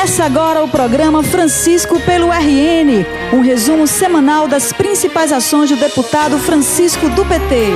Começa agora o programa Francisco pelo RN, um resumo semanal das principais ações do deputado Francisco do PT.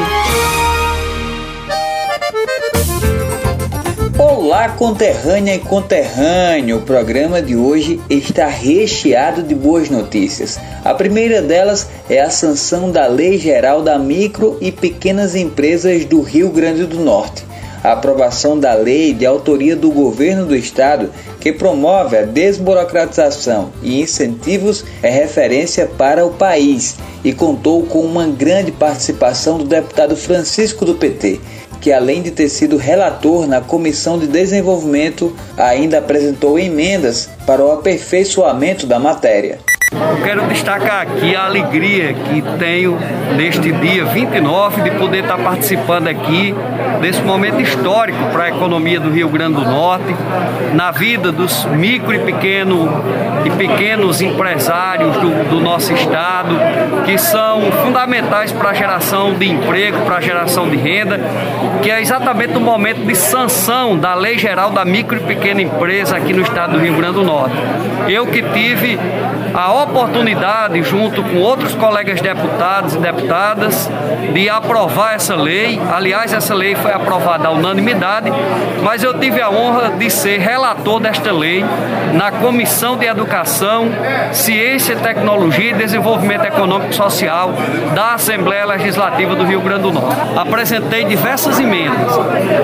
Olá, conterrânea e conterrâneo! O programa de hoje está recheado de boas notícias. A primeira delas é a sanção da Lei Geral da Micro e Pequenas Empresas do Rio Grande do Norte. A aprovação da lei de autoria do governo do estado que promove a desburocratização e incentivos é referência para o país e contou com uma grande participação do deputado Francisco do PT, que além de ter sido relator na Comissão de Desenvolvimento, ainda apresentou emendas para o aperfeiçoamento da matéria. Eu quero destacar aqui a alegria que tenho neste dia 29 de poder estar participando aqui desse momento histórico para a economia do Rio Grande do Norte, na vida dos micro e pequeno e pequenos empresários do, do nosso estado, que são fundamentais para a geração de emprego, para a geração de renda, que é exatamente o momento de sanção da Lei Geral da Micro e Pequena Empresa aqui no estado do Rio Grande do Norte. Eu que tive a oportunidade, junto com outros colegas deputados e deputadas, de aprovar essa lei. Aliás, essa lei foi aprovada à unanimidade, mas eu tive a honra de ser relator desta lei na Comissão de Educação, Ciência, Tecnologia e Desenvolvimento Econômico e Social da Assembleia Legislativa do Rio Grande do Norte. Apresentei diversas emendas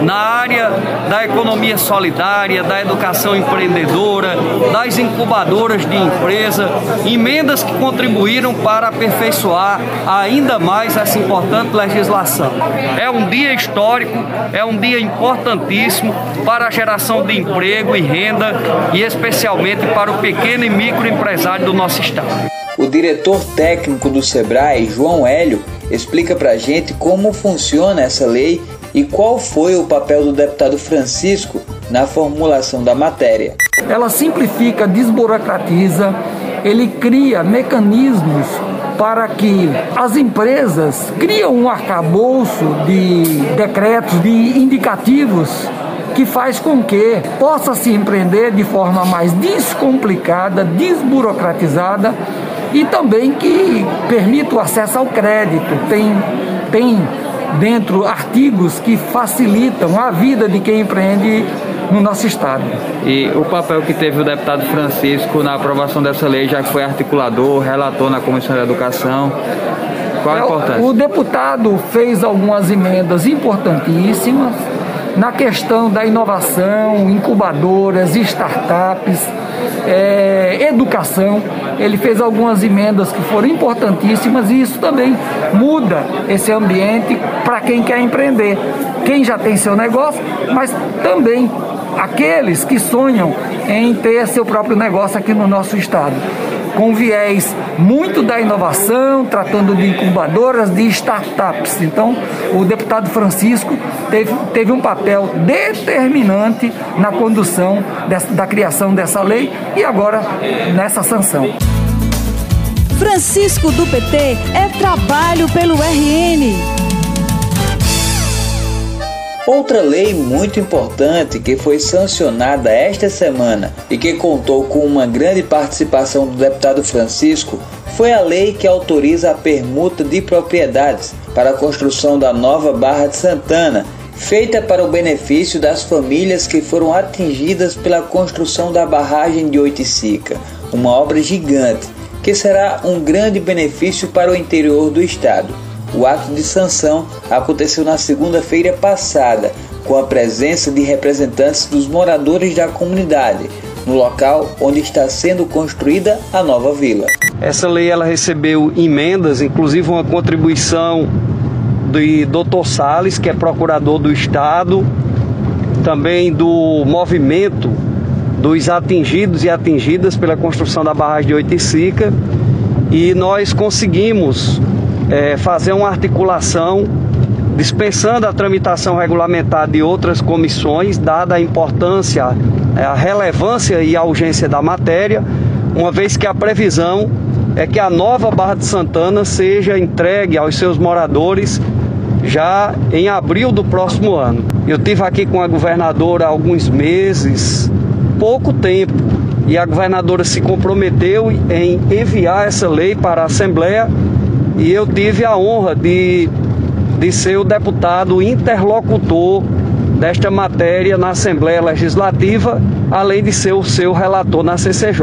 na área da economia solidária, da educação empreendedora, das incubadoras de empresa, emendas que contribuíram para aperfeiçoar ainda mais essa importante legislação. É um dia histórico, é um dia importantíssimo para a geração de emprego e renda e especialmente para o pequeno e microempresário do nosso estado. O diretor técnico do Sebrae, João Hélio, explica para a gente como funciona essa lei e qual foi o papel do deputado Francisco na formulação da matéria. Ela simplifica, desburocratiza, ele cria mecanismos para que as empresas criam um arcabouço de decretos, de indicativos que faz com que possa se empreender de forma mais descomplicada, desburocratizada e também que permita o acesso ao crédito. Tem, tem dentro artigos que facilitam a vida de quem empreende no nosso estado. E o papel que teve o deputado Francisco na aprovação dessa lei, já que foi articulador, relator na Comissão de Educação, qual a é, importância? O deputado fez algumas emendas importantíssimas na questão da inovação, incubadoras, startups, é, educação. Ele fez algumas emendas que foram importantíssimas e isso também muda esse ambiente para quem quer empreender. Quem já tem seu negócio, mas também aqueles que sonham em ter seu próprio negócio aqui no nosso estado com viés muito da inovação, tratando de incubadoras, de startups. Então, o deputado Francisco teve, teve um papel determinante na condução dessa, da criação dessa lei e agora nessa sanção. Francisco do PT é trabalho pelo RN. Outra lei muito importante que foi sancionada esta semana e que contou com uma grande participação do deputado Francisco foi a lei que autoriza a permuta de propriedades para a construção da nova Barra de Santana, feita para o benefício das famílias que foram atingidas pela construção da barragem de Oiticica, uma obra gigante que será um grande benefício para o interior do estado. O ato de sanção aconteceu na segunda-feira passada, com a presença de representantes dos moradores da comunidade, no local onde está sendo construída a nova vila. Essa lei ela recebeu emendas, inclusive uma contribuição do Dr. Sales, que é procurador do estado, também do movimento dos atingidos e atingidas pela construção da barragem de Oiticica, e nós conseguimos é, fazer uma articulação dispensando a tramitação regulamentar de outras comissões, dada a importância, é, a relevância e a urgência da matéria, uma vez que a previsão é que a nova Barra de Santana seja entregue aos seus moradores já em abril do próximo ano. Eu tive aqui com a governadora há alguns meses, pouco tempo, e a governadora se comprometeu em enviar essa lei para a Assembleia e eu tive a honra de, de ser o deputado interlocutor desta matéria na Assembleia Legislativa, além de ser o seu relator na CCJ.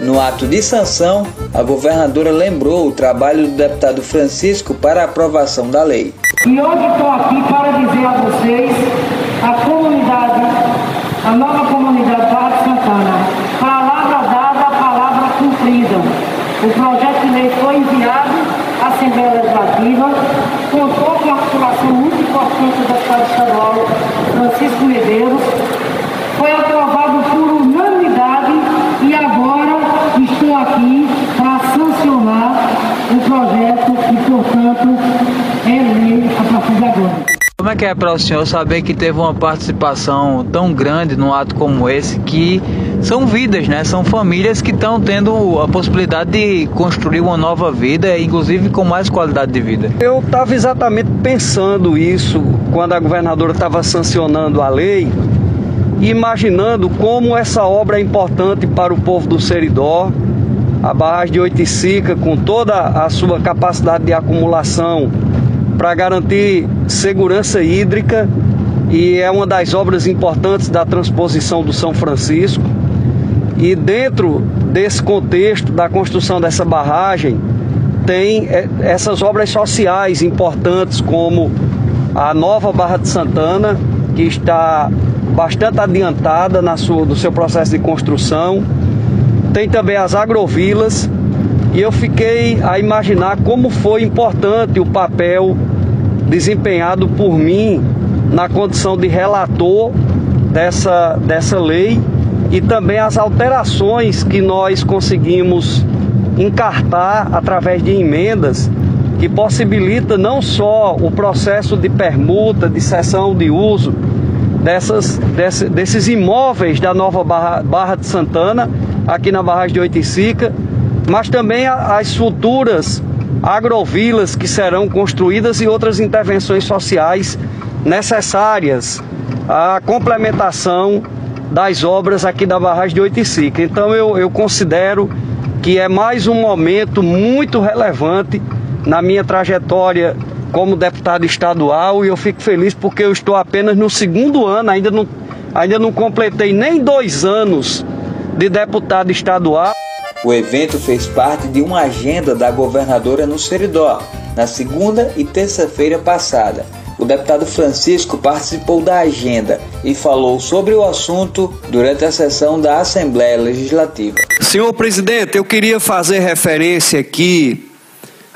No ato de sanção, a governadora lembrou o trabalho do deputado Francisco para a aprovação da lei. E hoje estou aqui para dizer a vocês, a comunidade, a nova comunidade Barra de Santana, palavra dada, palavra cumprida. O projeto de lei foi enviado à Assembleia Legislativa, contou com a articulação muito importante do deputado estadual Francisco Medeiros, foi aprovado por unanimidade e agora estou aqui para sancionar o projeto e, portanto, Como é que é para o senhor saber que teve uma participação tão grande num ato como esse, que são vidas, né? São famílias que estão tendo a possibilidade de construir uma nova vida, inclusive com mais qualidade de vida. Eu estava exatamente pensando isso quando a governadora estava sancionando a lei, imaginando como essa obra é importante para o povo do Seridó, a barragem de Oiticica, com toda a sua capacidade de acumulação para garantir segurança hídrica e é uma das obras importantes da transposição do São Francisco. E dentro desse contexto da construção dessa barragem, tem é, essas obras sociais importantes, como a nova Barra de Santana, que está bastante adiantada na sua, do seu processo de construção. Tem também as agrovilas, e eu fiquei a imaginar como foi importante o papel desempenhado por mim na condição de relator dessa, dessa lei e também as alterações que nós conseguimos encartar através de emendas que possibilita não só o processo de permuta, de cessão de uso dessas, desse, desses imóveis da nova Barra, Barra de Santana, aqui na barragem de Oiticica, mas também as futuras agrovilas que serão construídas e outras intervenções sociais necessárias à complementação das obras aqui da barragem de Oiticica. Então eu, eu considero que é mais um momento muito relevante na minha trajetória como deputado estadual e eu fico feliz porque eu estou apenas no segundo ano, ainda não, ainda não completei nem dois anos de deputado estadual. O evento fez parte de uma agenda da governadora no Seridó, na segunda e terça-feira passada. O deputado Francisco participou da agenda e falou sobre o assunto durante a sessão da Assembleia Legislativa. Senhor presidente, eu queria fazer referência aqui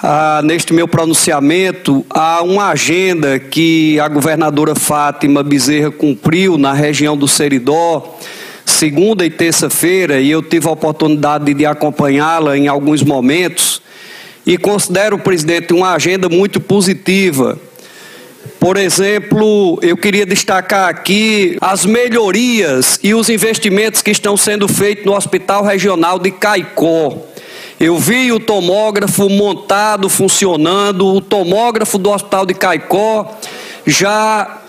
ah, neste meu pronunciamento a uma agenda que a governadora Fátima Bezerra cumpriu na região do Seridó segunda e terça-feira, e eu tive a oportunidade de acompanhá-la em alguns momentos, e considero, presidente, uma agenda muito positiva. Por exemplo, eu queria destacar aqui as melhorias e os investimentos que estão sendo feitos no Hospital Regional de Caicó. Eu vi o tomógrafo montado, funcionando, o tomógrafo do Hospital de Caicó já,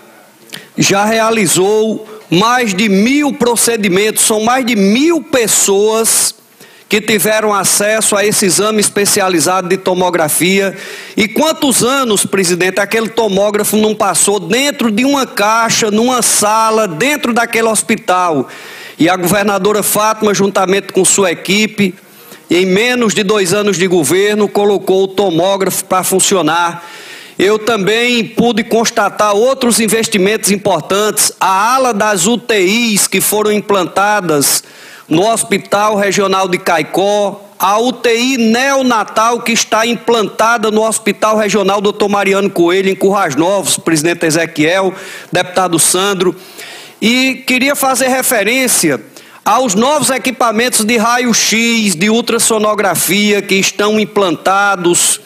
já realizou mais de mil procedimentos, são mais de mil pessoas que tiveram acesso a esse exame especializado de tomografia. E quantos anos, presidente, aquele tomógrafo não passou dentro de uma caixa, numa sala, dentro daquele hospital? E a governadora Fátima, juntamente com sua equipe, em menos de dois anos de governo, colocou o tomógrafo para funcionar eu também pude constatar outros investimentos importantes. A ala das UTIs que foram implantadas no Hospital Regional de Caicó, a UTI neonatal que está implantada no Hospital Regional Dr. Mariano Coelho, em Currais Novos, presidente Ezequiel, deputado Sandro. E queria fazer referência aos novos equipamentos de raio-x, de ultrassonografia que estão implantados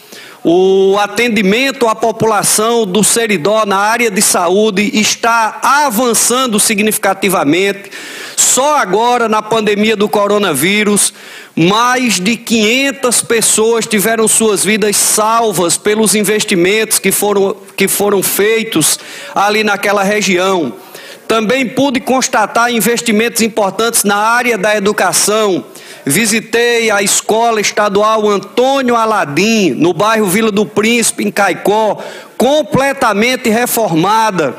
o atendimento à população do Seridó na área de saúde está avançando significativamente. Só agora, na pandemia do coronavírus, mais de 500 pessoas tiveram suas vidas salvas pelos investimentos que foram, que foram feitos ali naquela região. Também pude constatar investimentos importantes na área da educação. Visitei a escola estadual Antônio Aladim, no bairro Vila do Príncipe, em Caicó, completamente reformada.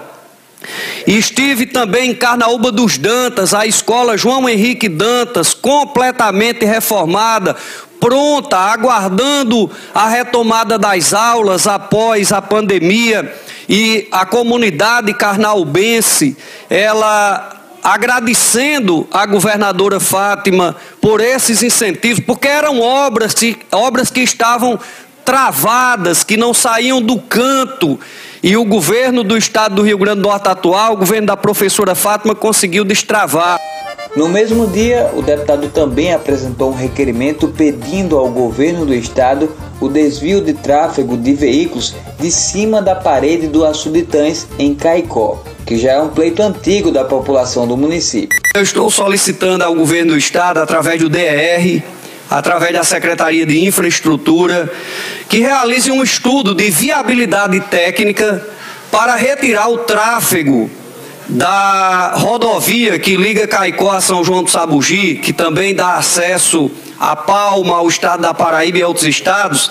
Estive também em Carnaúba dos Dantas, a escola João Henrique Dantas, completamente reformada, pronta, aguardando a retomada das aulas após a pandemia e a comunidade carnaubense, ela agradecendo a governadora Fátima por esses incentivos, porque eram obras, obras que estavam travadas, que não saíam do canto. E o governo do estado do Rio Grande do Norte atual, o governo da professora Fátima, conseguiu destravar. No mesmo dia, o deputado também apresentou um requerimento pedindo ao governo do estado o desvio de tráfego de veículos de cima da parede do Açuditães, em Caicó, que já é um pleito antigo da população do município. Eu estou solicitando ao governo do estado, através do DER, através da Secretaria de Infraestrutura, que realize um estudo de viabilidade técnica para retirar o tráfego da rodovia que liga Caicó a São João do Sabugi, que também dá acesso a Palma, ao estado da Paraíba e a outros estados,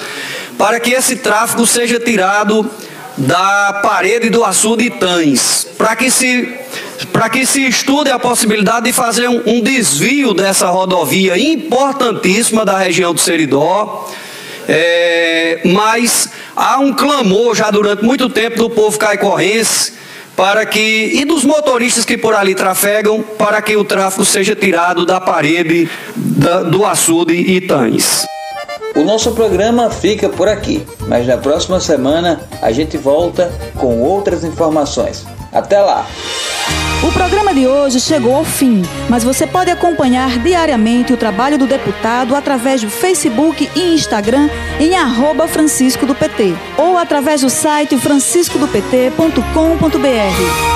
para que esse tráfego seja tirado da parede do açude de Tães, para que se para que se estude a possibilidade de fazer um, um, desvio dessa rodovia importantíssima da região do Seridó. É, mas há um clamor já durante muito tempo do povo caicorrense para que e dos motoristas que por ali trafegam para que o tráfego seja tirado da parede da, do açude Itães. O nosso programa fica por aqui, mas na próxima semana a gente volta com outras informações. Até lá! O programa de hoje chegou ao fim, mas você pode acompanhar diariamente o trabalho do deputado através do Facebook e Instagram em arroba Francisco do PT ou através do site franciscodopt.com.br.